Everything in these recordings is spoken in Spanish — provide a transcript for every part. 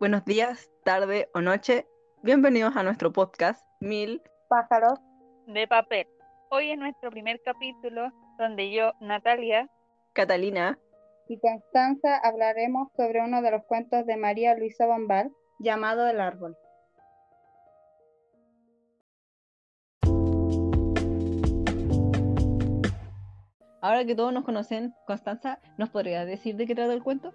buenos días, tarde o noche. Bienvenidos a nuestro podcast Mil Pájaros de papel. Hoy es nuestro primer capítulo donde yo, Natalia, Catalina y Constanza hablaremos sobre uno de los cuentos de María Luisa Bombal llamado El árbol. Ahora que todos nos conocen, Constanza, ¿nos podrías decir de qué trata el cuento?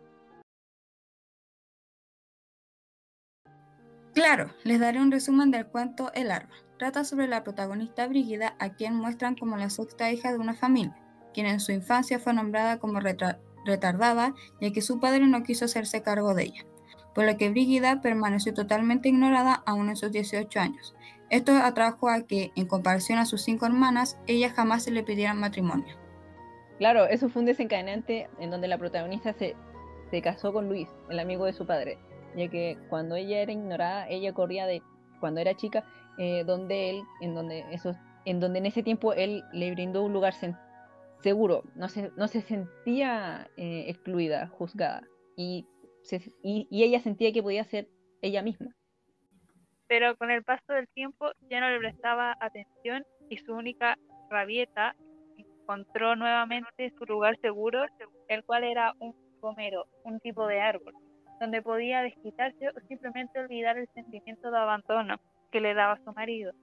Claro, les daré un resumen del cuento El árbol. Trata sobre la protagonista Brígida, a quien muestran como la sexta hija de una familia, quien en su infancia fue nombrada como retardada, ya que su padre no quiso hacerse cargo de ella, por lo que Brígida permaneció totalmente ignorada aún en sus 18 años. Esto atrajo a que, en comparación a sus cinco hermanas, ella jamás se le pidiera matrimonio. Claro, eso fue un desencadenante en donde la protagonista se, se casó con Luis, el amigo de su padre, ya que cuando ella era ignorada, ella corría de, cuando era chica, eh, donde él, en donde eso, en donde en ese tiempo él le brindó un lugar seguro, no se, no se sentía eh, excluida, juzgada, y, y, ella sentía que podía ser ella misma. Pero con el paso del tiempo ya no le prestaba atención y su única rabieta encontró nuevamente su lugar seguro, el cual era un gomero, un tipo de árbol donde podía desquitarse o simplemente olvidar el sentimiento de abandono que le daba su marido.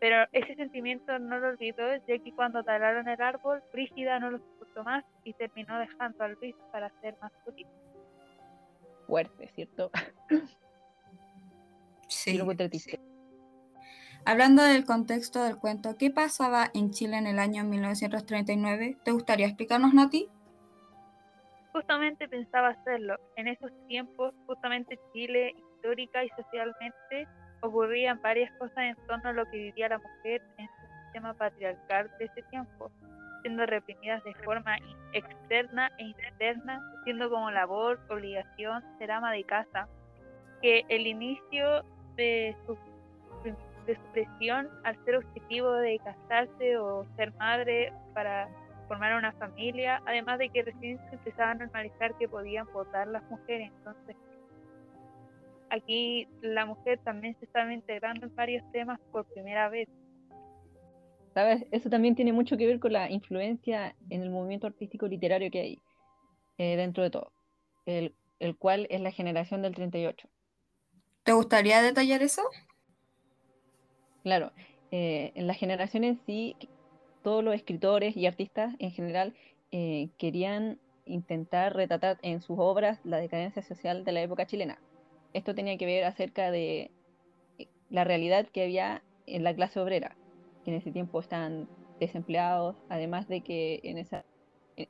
Pero ese sentimiento no lo olvidó, ya que cuando talaron el árbol, Brígida no lo soportó más y terminó dejando al Luis para ser más feliz. Fuerte, ¿cierto? Sí. Hablando del contexto del cuento, ¿qué pasaba en Chile en el año 1939? ¿Te gustaría explicarnos, Nati? Justamente pensaba hacerlo. En esos tiempos, justamente Chile, histórica y socialmente, ocurrían varias cosas en torno a lo que vivía la mujer en su sistema patriarcal de ese tiempo, siendo reprimidas de forma externa e interna, siendo como labor, obligación ser ama de casa, que el inicio de su, de su presión al ser objetivo de casarse o ser madre para formar una familia, además de que recién se empezaba a normalizar que podían votar las mujeres, entonces aquí la mujer también se estaba integrando en varios temas por primera vez. ¿Sabes? Eso también tiene mucho que ver con la influencia en el movimiento artístico literario que hay eh, dentro de todo, el, el cual es la generación del 38. ¿Te gustaría detallar eso? Claro, eh, en la generación en sí todos los escritores y artistas en general eh, querían intentar retratar en sus obras la decadencia social de la época chilena. Esto tenía que ver acerca de eh, la realidad que había en la clase obrera, que en ese tiempo estaban desempleados, además de que en esa,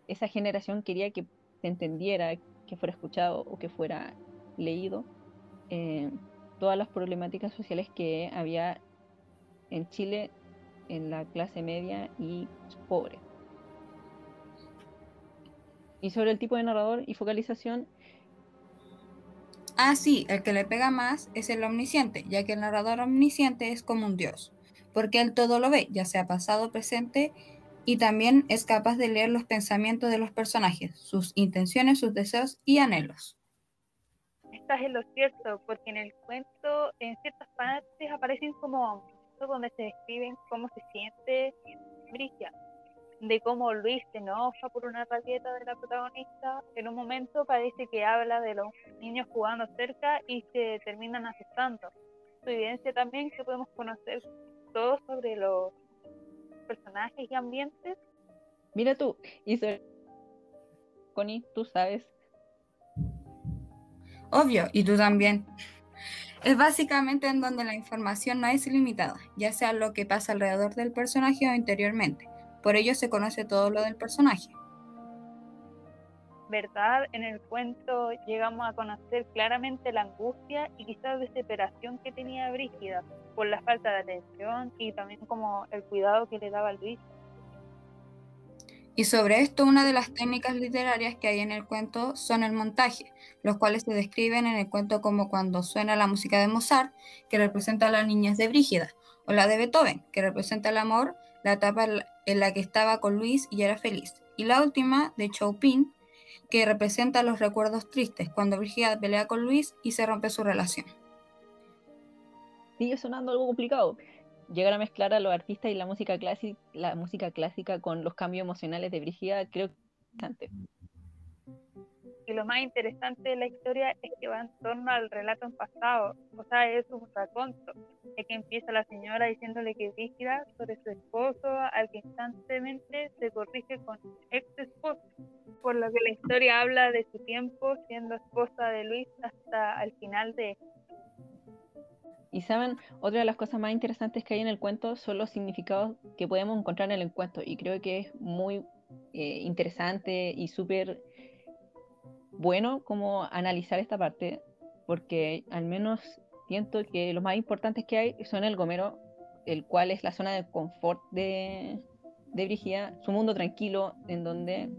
esa generación quería que se entendiera, que fuera escuchado o que fuera leído eh, todas las problemáticas sociales que había en Chile en la clase media y pobre. Y sobre el tipo de narrador y focalización. Ah, sí, el que le pega más es el omnisciente, ya que el narrador omnisciente es como un dios, porque él todo lo ve, ya sea pasado, presente, y también es capaz de leer los pensamientos de los personajes, sus intenciones, sus deseos y anhelos. Estás en lo cierto, porque en el cuento, en ciertas partes, aparecen como donde se describen cómo se siente Brigia, de cómo Luis se enoja por una raqueta de la protagonista. En un momento parece que habla de los niños jugando cerca y se terminan asustando. Su evidencia también que podemos conocer todo sobre los personajes y ambientes. Mira tú, y Connie, tú sabes. Obvio, y tú también. Es básicamente en donde la información no es ilimitada, ya sea lo que pasa alrededor del personaje o interiormente. Por ello se conoce todo lo del personaje. ¿Verdad? En el cuento llegamos a conocer claramente la angustia y quizás desesperación que tenía Brígida por la falta de atención y también como el cuidado que le daba Luis. Y sobre esto, una de las técnicas literarias que hay en el cuento son el montaje, los cuales se describen en el cuento como cuando suena la música de Mozart, que representa a las niñas de Brígida, o la de Beethoven, que representa el amor, la etapa en la que estaba con Luis y era feliz, y la última, de Chopin, que representa los recuerdos tristes cuando Brígida pelea con Luis y se rompe su relación. Sigue sonando algo complicado. Llegar a mezclar a los artistas y la música clásica, la música clásica con los cambios emocionales de Brígida, creo que es interesante. Y lo más interesante de la historia es que va en torno al relato en pasado, o sea, es un raconto, de que empieza la señora diciéndole que Brígida sobre su esposo, al que instantemente se corrige con ex esposo, por lo que la historia habla de su tiempo siendo esposa de Luis hasta el final de y saben, otra de las cosas más interesantes que hay en el cuento son los significados que podemos encontrar en el cuento. Y creo que es muy eh, interesante y súper bueno como analizar esta parte, porque al menos siento que los más importantes que hay son el Gomero, el cual es la zona de confort de, de Brigia, su mundo tranquilo, en donde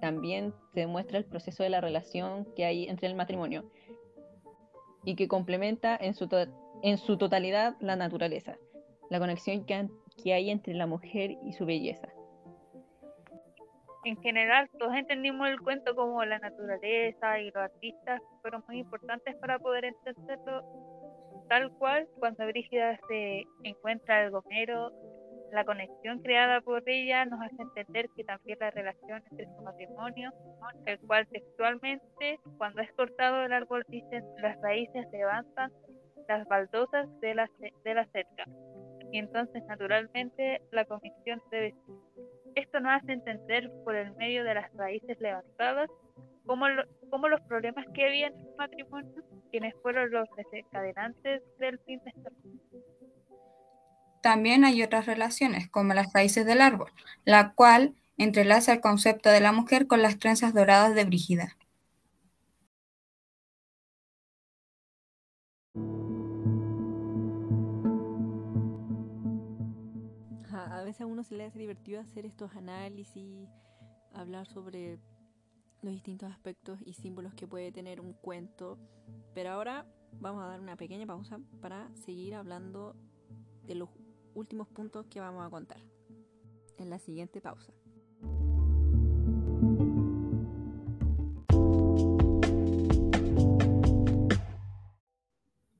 también se demuestra el proceso de la relación que hay entre el matrimonio y que complementa en su, en su totalidad la naturaleza, la conexión que, hay entre la mujer y su belleza. En general todos entendimos el cuento como la naturaleza y los artistas fueron muy importantes para poder entenderlo tal cual. Cuando Brígida se encuentra el gomero la conexión creada por ella nos hace entender que también la relación entre su matrimonio, el cual textualmente, cuando es cortado el árbol, dicen las raíces levantan las baldosas de la, de la cerca. Y entonces, naturalmente, la conexión debe esto nos hace entender por el medio de las raíces levantadas cómo, los problemas que había en su matrimonio, quienes fueron los desencadenantes del fin de esta También hay otras relaciones, como las raíces del árbol, la cual entrelaza el concepto de la mujer con las trenzas doradas de Brígida. A uno se le hace divertido hacer estos análisis, hablar sobre los distintos aspectos y símbolos que puede tener un cuento. Pero ahora vamos a dar una pequeña pausa para seguir hablando de los últimos puntos que vamos a contar en la siguiente pausa.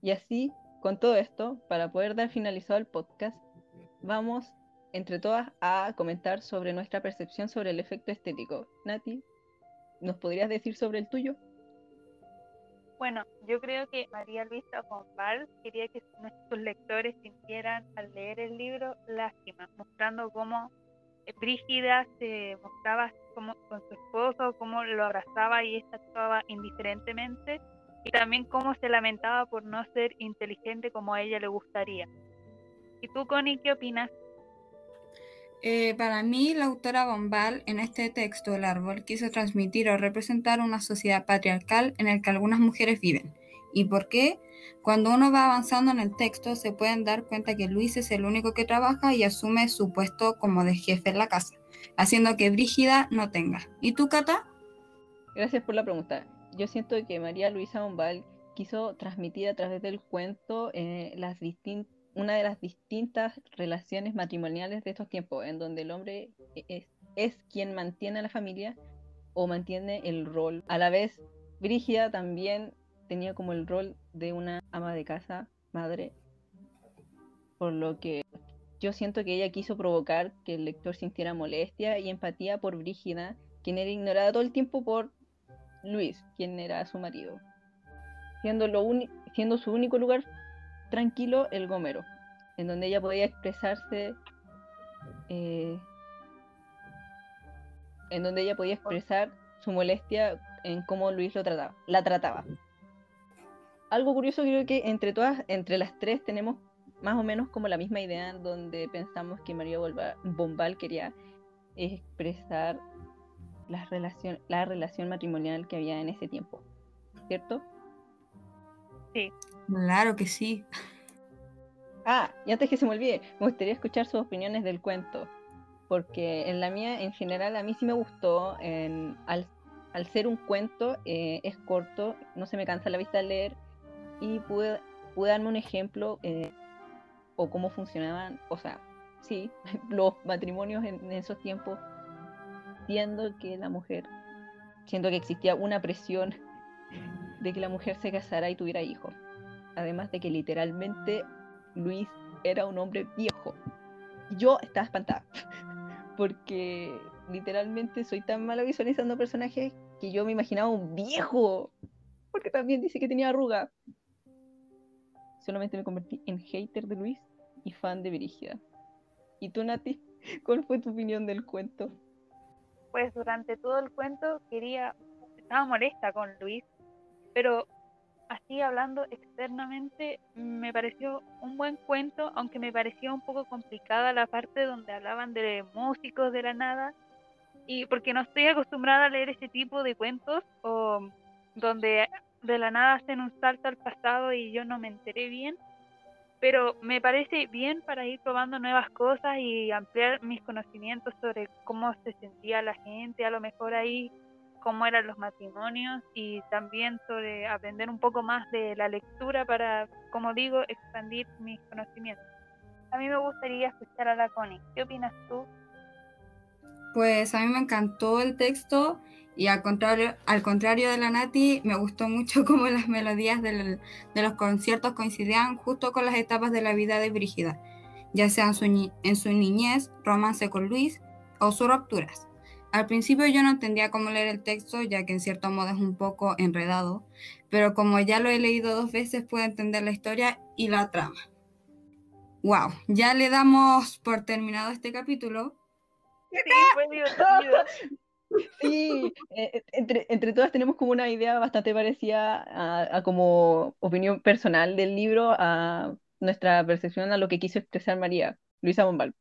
Y así, con todo esto, para poder dar finalizado el podcast, vamos entre todas a comentar sobre nuestra percepción sobre el efecto estético. Nati, ¿nos podrías decir sobre el tuyo? Bueno, yo creo que María Luisa Bombal quería que nuestros lectores sintieran al leer el libro lástima, mostrando cómo Brígida se mostraba como con su esposo, cómo lo abrazaba y esta actuaba indiferentemente, y también cómo se lamentaba por no ser inteligente como a ella le gustaría. ¿Y tú, Connie, qué opinas? Eh, para mí, la autora Bombal, en este texto, El árbol, quiso transmitir o representar una sociedad patriarcal en la que algunas mujeres viven. ¿Y por qué? Cuando uno va avanzando en el texto, se pueden dar cuenta que Luis es el único que trabaja y asume su puesto como de jefe en la casa, haciendo que Brígida no tenga. ¿Y tú, Cata? Gracias por la pregunta. Yo siento que María Luisa Bombal quiso transmitir a través del cuento eh, las distintas una de las distintas relaciones matrimoniales de estos tiempos, en donde el hombre es, quien mantiene a la familia o mantiene el rol. A la vez, Brígida también tenía como el rol de una ama de casa, madre, por lo que yo siento que ella quiso provocar que el lector sintiera molestia y empatía por Brígida, quien era ignorada todo el tiempo por Luis, quien era su marido, siendo, lo siendo su único lugar tranquilo el Gomero, en donde ella podía expresarse, eh, en donde ella podía expresar su molestia en cómo Luis lo trataba, la trataba. Algo curioso creo que entre todas, entre las tres tenemos más o menos como la misma idea donde pensamos que María Bombal quería expresar la relación, la relación matrimonial que había en ese tiempo, ¿cierto? Sí. Claro que sí. Ah, y antes que se me olvide, me gustaría escuchar sus opiniones del cuento, porque en la mía, en general, a mí sí me gustó, al, ser un cuento, eh, es corto, no se me cansa la vista de leer, y pude, pude darme un ejemplo eh, o cómo funcionaban, o sea, sí, los matrimonios en, esos tiempos, siendo que la mujer siendo que existía una presión de que la mujer se casara y tuviera hijos. Además de que literalmente Luis era un hombre viejo. Yo estaba espantada, porque literalmente soy tan mala visualizando personajes que yo me imaginaba un viejo, porque también dice que tenía arruga. Solamente me convertí en hater de Luis y fan de Brígida. ¿Y tú, Nati? ¿Cuál fue tu opinión del cuento? Pues durante todo el cuento quería, estaba molesta con Luis, pero así hablando externamente me pareció un buen cuento, aunque me parecía un poco complicada la parte donde hablaban de músicos de la nada, y porque no estoy acostumbrada a leer ese tipo de cuentos o donde de la nada hacen un salto al pasado y yo no me enteré bien pero me parece bien para ir probando nuevas cosas y ampliar mis conocimientos sobre cómo se sentía la gente, a lo mejor ahí cómo eran los matrimonios y también sobre aprender un poco más de la lectura para, como digo, expandir mis conocimientos. A mí me gustaría escuchar a la Connie. ¿Qué opinas tú? Pues a mí me encantó el texto y al contrario, al contrario de la Nati, me gustó mucho cómo las melodías de los conciertos coincidían justo con las etapas de la vida de Brígida, ya sea en su, en su niñez, romance con Luis o sus rupturas. Al principio yo no entendía cómo leer el texto, ya que en cierto modo es un poco enredado, pero como ya lo he leído dos veces, puedo entender la historia y la trama. ¡Wow! Ya le damos por terminado este capítulo. Sí, fue divertido. Sí, eh, entre, entre todas tenemos como una idea bastante parecida a, como opinión personal del libro, a nuestra percepción a lo que quiso expresar María, Luisa Bombal.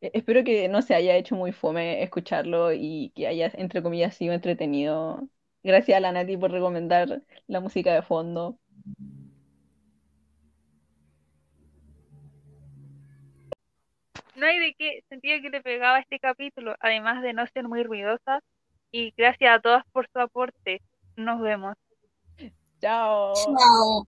Eh, espero que no se haya hecho muy fome escucharlo y que haya, entre comillas, sido entretenido. Gracias a la Nati por recomendar la música de fondo. no hay de qué sentido que le pegaba este capítulo, además de no ser muy ruidosa. Y gracias a todas por su aporte. Nos vemos. Chao. Chao.